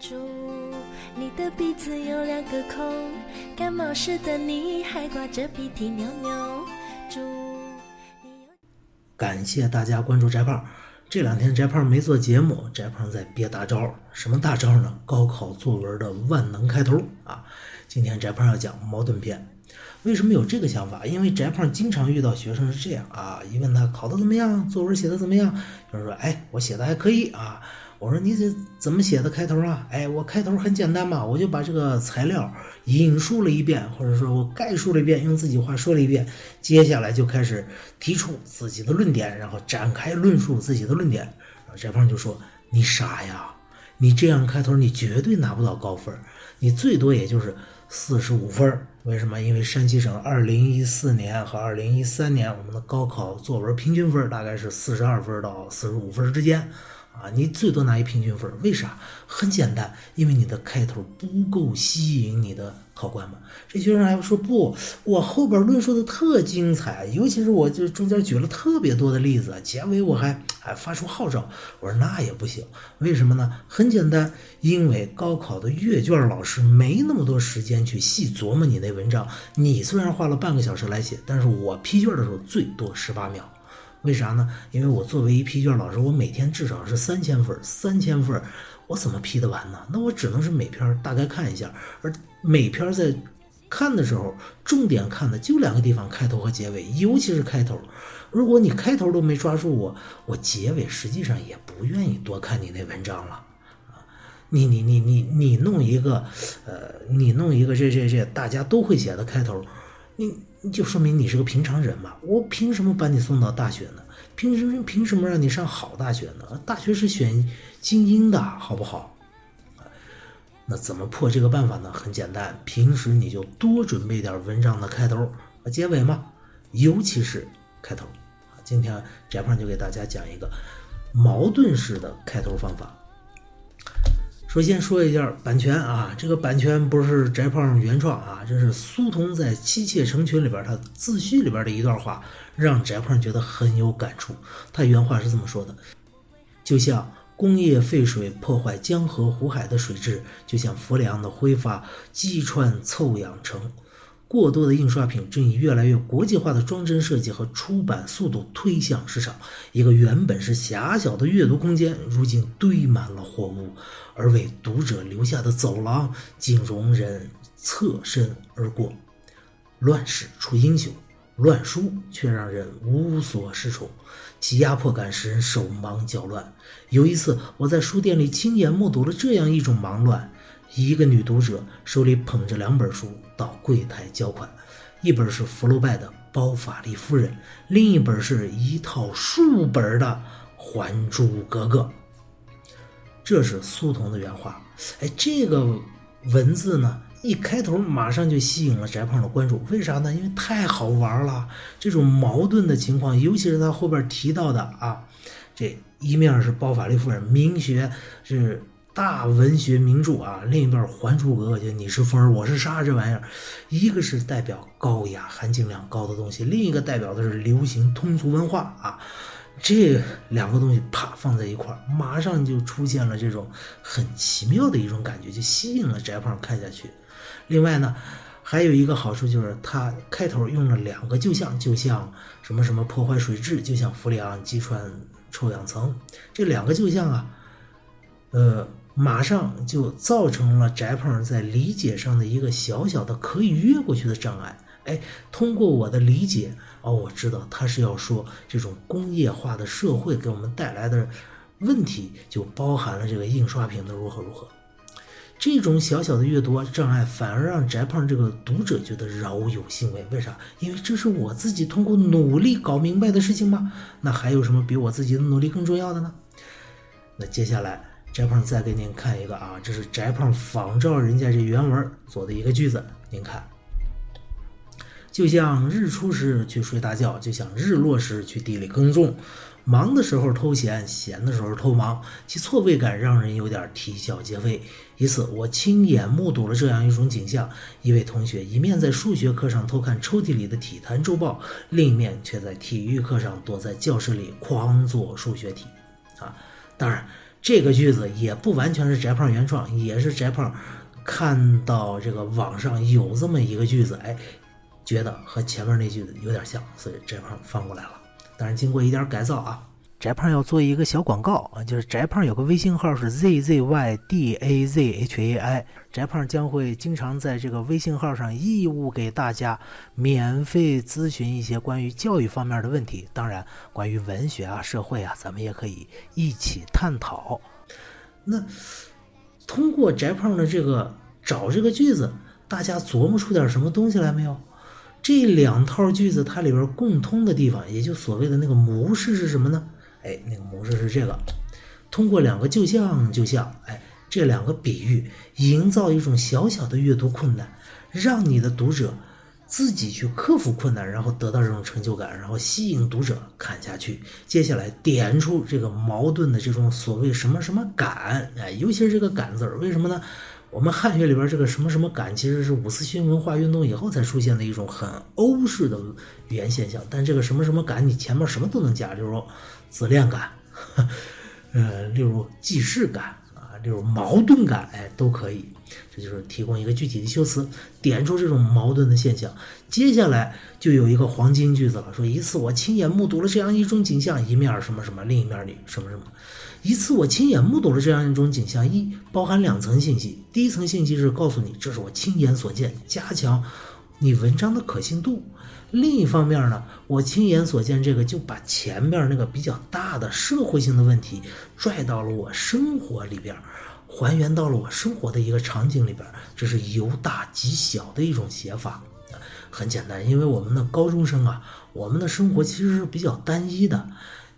祝你的鼻子有两个孔，感冒时的你还挂着鼻涕牛牛。祝你有。感谢大家关注翟胖。这两天翟胖没做节目，翟胖在憋大招。什么大招呢？高考作文的万能开头啊！今天翟胖要讲矛盾篇。为什么有这个想法？因为翟胖经常遇到学生是这样啊，一问他考的怎么样，作文写的怎么样，有人说：“哎，我写的还可以啊。”我说：“你这怎么写的开头啊？”哎，我开头很简单嘛，我就把这个材料引述了一遍，或者说我概述了一遍，用自己话说了一遍，接下来就开始提出自己的论点，然后展开论述自己的论点。然后翟胖就说：“你傻呀，你这样开头你绝对拿不到高分，你最多也就是四十五分。为什么？因为山西省二零一四年和二零一三年我们的高考作文平均分大概是四十二分到四十五分之间。”啊，你最多拿一平均分，为啥？很简单，因为你的开头不够吸引你的考官嘛。这学生还说不，我后边论述的特精彩，尤其是我就中间举了特别多的例子，结尾我还还发出号召。我说那也不行，为什么呢？很简单，因为高考的阅卷老师没那么多时间去细琢磨你那文章。你虽然花了半个小时来写，但是我批卷的时候最多十八秒。为啥呢？因为我作为一批卷老师，我每天至少是三千分，三千份，我怎么批得完呢？那我只能是每篇大概看一下，而每篇在看的时候，重点看的就两个地方：开头和结尾，尤其是开头。如果你开头都没抓住我，我结尾实际上也不愿意多看你那文章了！你你你你你弄一个，呃，你弄一个这这这大家都会写的开头，你。就说明你是个平常人嘛，我凭什么把你送到大学呢？凭什么凭什么让你上好大学呢？大学是选精英的，好不好？那怎么破这个办法呢？很简单，平时你就多准备点文章的开头和结尾嘛，尤其是开头。今天翟胖就给大家讲一个矛盾式的开头方法。首先说一下版权啊，这个版权不是翟胖原创啊，这是苏童在《妻妾成群》里边他自序里边的一段话，让翟胖觉得很有感触。他原话是这么说的：就像工业废水破坏江河湖海的水质，就像氟利的挥发击穿臭氧层。过多的印刷品正以越来越国际化的装帧设计和出版速度推向市场。一个原本是狭小的阅读空间，如今堆满了货物，而为读者留下的走廊竟容人侧身而过。乱世出英雄，乱书却让人无所适从，其压迫感使人手忙脚乱。有一次，我在书店里亲眼目睹了这样一种忙乱。一个女读者手里捧着两本书到柜台交款，一本是福楼拜的《包法利夫人》，另一本是一套数本的《还珠格格》。这是苏童的原话。哎，这个文字呢，一开头马上就吸引了翟胖的关注。为啥呢？因为太好玩了。这种矛盾的情况，尤其是他后边提到的啊，这一面是《包法利夫人》，明学是。大文学名著啊，另一段《还珠格格》就你是风儿，我是沙这玩意儿，一个是代表高雅、含金量高的东西，另一个代表的是流行通俗文化啊。这两个东西啪放在一块儿，马上就出现了这种很奇妙的一种感觉，就吸引了翟胖看下去。另外呢，还有一个好处就是它开头用了两个就像，就像什么什么破坏水质，就像氟利昂击穿臭氧层，这两个就像啊，呃。马上就造成了翟胖在理解上的一个小小的可以越过去的障碍。哎，通过我的理解，哦，我知道他是要说这种工业化的社会给我们带来的问题，就包含了这个印刷品的如何如何。这种小小的阅读障碍，反而让翟胖这个读者觉得饶有兴味。为啥？因为这是我自己通过努力搞明白的事情吗？那还有什么比我自己的努力更重要的呢？那接下来。翟胖再给您看一个啊，这是翟胖仿照人家这原文做的一个句子，您看，就像日出时去睡大觉，就像日落时去地里耕种，忙的时候偷闲，闲的时候偷忙，其错位感让人有点啼笑皆非。一次，我亲眼目睹了这样一种景象：一位同学一面在数学课上偷看抽屉里的体坛周报，另一面却在体育课上躲在教室里狂做数学题。啊，当然。这个句子也不完全是翟胖原创，也是翟胖看到这个网上有这么一个句子，哎，觉得和前面那句子有点像，所以翟胖放过来了。但是经过一点改造啊。翟胖要做一个小广告啊，就是翟胖有个微信号是 z z y d a z h a i，翟胖将会经常在这个微信号上义务给大家免费咨询一些关于教育方面的问题，当然关于文学啊、社会啊，咱们也可以一起探讨。那通过翟胖的这个找这个句子，大家琢磨出点什么东西来没有？这两套句子它里边共通的地方，也就所谓的那个模式是什么呢？哎，那个模式是这个，通过两个就像就像，哎，这两个比喻，营造一种小小的阅读困难，让你的读者自己去克服困难，然后得到这种成就感，然后吸引读者看下去。接下来点出这个矛盾的这种所谓什么什么感，哎，尤其是这个感字儿，为什么呢？我们汉语里边这个什么什么感，其实是五四新文化运动以后才出现的一种很欧式的语言现象。但这个什么什么感，你前面什么都能加，就是说。自恋感，呃，例如既视感啊，例如矛盾感，哎，都可以。这就是提供一个具体的修辞，点出这种矛盾的现象。接下来就有一个黄金句子了，说一次我亲眼目睹了这样一种景象，一面什么什么，另一面里什么什么。一次我亲眼目睹了这样一种景象，一包含两层信息，第一层信息是告诉你这是我亲眼所见，加强你文章的可信度。另一方面呢，我亲眼所见这个就把前面那个比较大的社会性的问题拽到了我生活里边，还原到了我生活的一个场景里边，这是由大及小的一种写法。很简单，因为我们的高中生啊，我们的生活其实是比较单一的。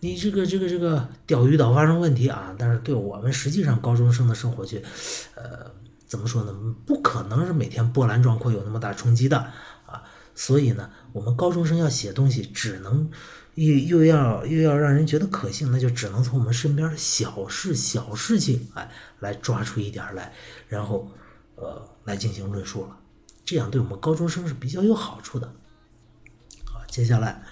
你这个这个这个钓鱼岛发生问题啊，但是对我们实际上高中生的生活却，呃，怎么说呢？不可能是每天波澜壮阔有那么大冲击的啊。所以呢，我们高中生要写东西，只能又又要又要让人觉得可信，那就只能从我们身边的小事、小事情，哎，来抓出一点来，然后，呃，来进行论述了。这样对我们高中生是比较有好处的。好，接下来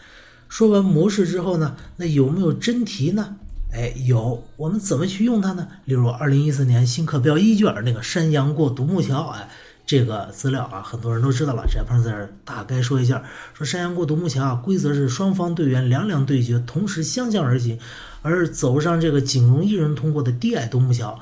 说完模式之后呢，那有没有真题呢？哎，有。我们怎么去用它呢？例如，二零一四年新课标一卷那个山羊过独木桥，哎。这个资料啊，很多人都知道了。翟胖在这大概说一下：说山羊过独木桥啊，规则是双方队员两两对决，同时相向而行，而走上这个仅容一人通过的低矮独木桥。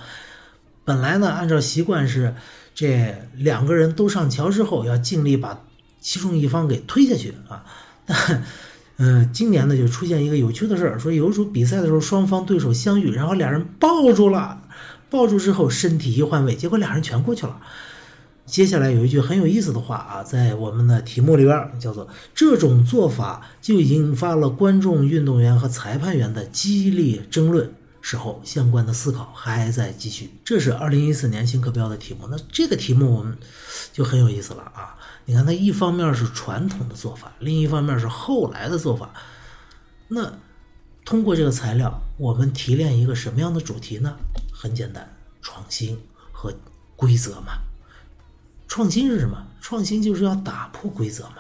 本来呢，按照习惯是这两个人都上桥之后，要尽力把其中一方给推下去啊。但 嗯，今年呢就出现一个有趣的事儿，说有一组比赛的时候，双方对手相遇，然后俩人抱住了，抱住之后身体一换位，结果俩人全过去了。接下来有一句很有意思的话啊，在我们的题目里边叫做“这种做法就引发了观众、运动员和裁判员的激烈争论”。事后相关的思考还在继续。这是二零一四年新课标的题目。那这个题目我们就很有意思了啊！你看，它一方面是传统的做法，另一方面是后来的做法。那通过这个材料，我们提炼一个什么样的主题呢？很简单，创新和规则嘛。创新是什么？创新就是要打破规则嘛。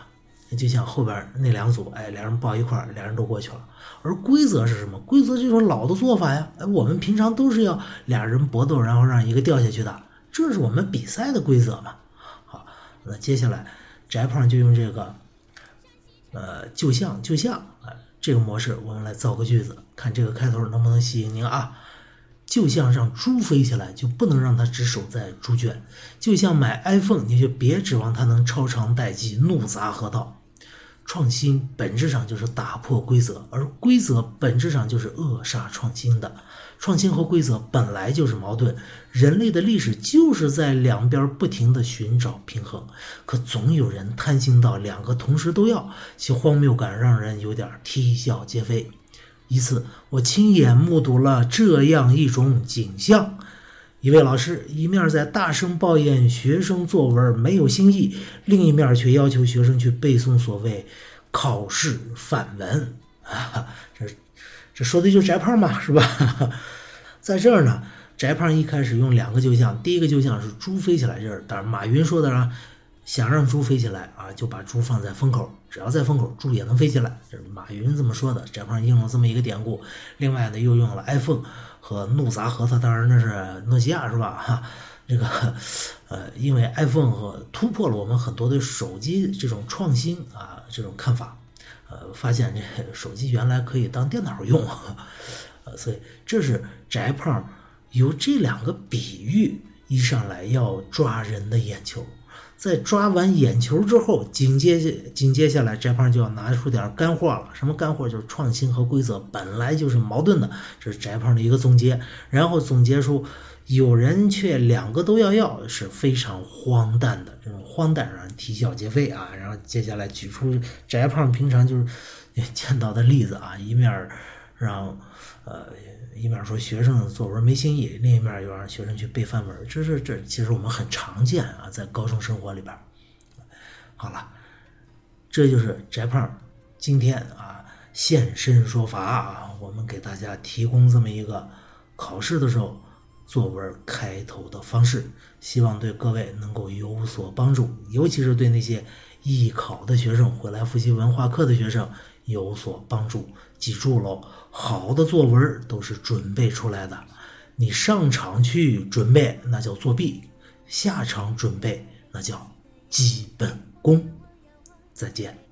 就像后边那两组，哎，两人抱一块儿，两人都过去了。而规则是什么？规则就是老的做法呀。哎，我们平常都是要俩人搏斗，然后让一个掉下去的，这是我们比赛的规则嘛。好，那接下来翟胖就用这个，呃，就像就像啊这个模式，我们来造个句子，看这个开头能不能吸引您啊。就像让猪飞起来，就不能让它只守在猪圈；就像买 iPhone，你就别指望它能超长待机、怒砸河道。创新本质上就是打破规则，而规则本质上就是扼杀创新的。创新和规则本来就是矛盾，人类的历史就是在两边不停地寻找平衡，可总有人贪心到两个同时都要，其荒谬感让人有点啼笑皆非。一次，我亲眼目睹了这样一种景象：一位老师一面在大声抱怨学生作文没有新意，另一面却要求学生去背诵所谓考试范文。啊，这这说的就是翟胖嘛，是吧？在这儿呢，翟胖一开始用两个旧像，第一个旧像是猪飞起来这儿，但是马云说的啊。想让猪飞起来啊，就把猪放在风口，只要在风口，猪也能飞起来。这是马云这么说的。翟胖应了这么一个典故。另外呢，又用了 iPhone 和怒砸核桃，当然那是诺基亚是吧？哈，这个呃，因为 iPhone 和突破了我们很多对手机这种创新啊这种看法，呃，发现这手机原来可以当电脑用，呃，所以这是翟胖由这两个比喻一上来要抓人的眼球。在抓完眼球之后，紧接紧接下来，翟胖就要拿出点干货了。什么干货？就是创新和规则本来就是矛盾的，这是翟胖的一个总结。然后总结出，有人却两个都要要，是非常荒诞的，这种荒诞让人啼笑皆非啊。然后接下来举出翟胖平常就是见到的例子啊，一面让呃。一面说学生作文没新意，另一面又让学生去背范文，这是这其实我们很常见啊，在高中生活里边。好了，这就是翟胖今天啊现身说法啊，我们给大家提供这么一个考试的时候作文开头的方式，希望对各位能够有所帮助，尤其是对那些艺考的学生、回来复习文化课的学生有所帮助。记住喽，好的作文都是准备出来的。你上场去准备，那叫作弊；下场准备，那叫基本功。再见。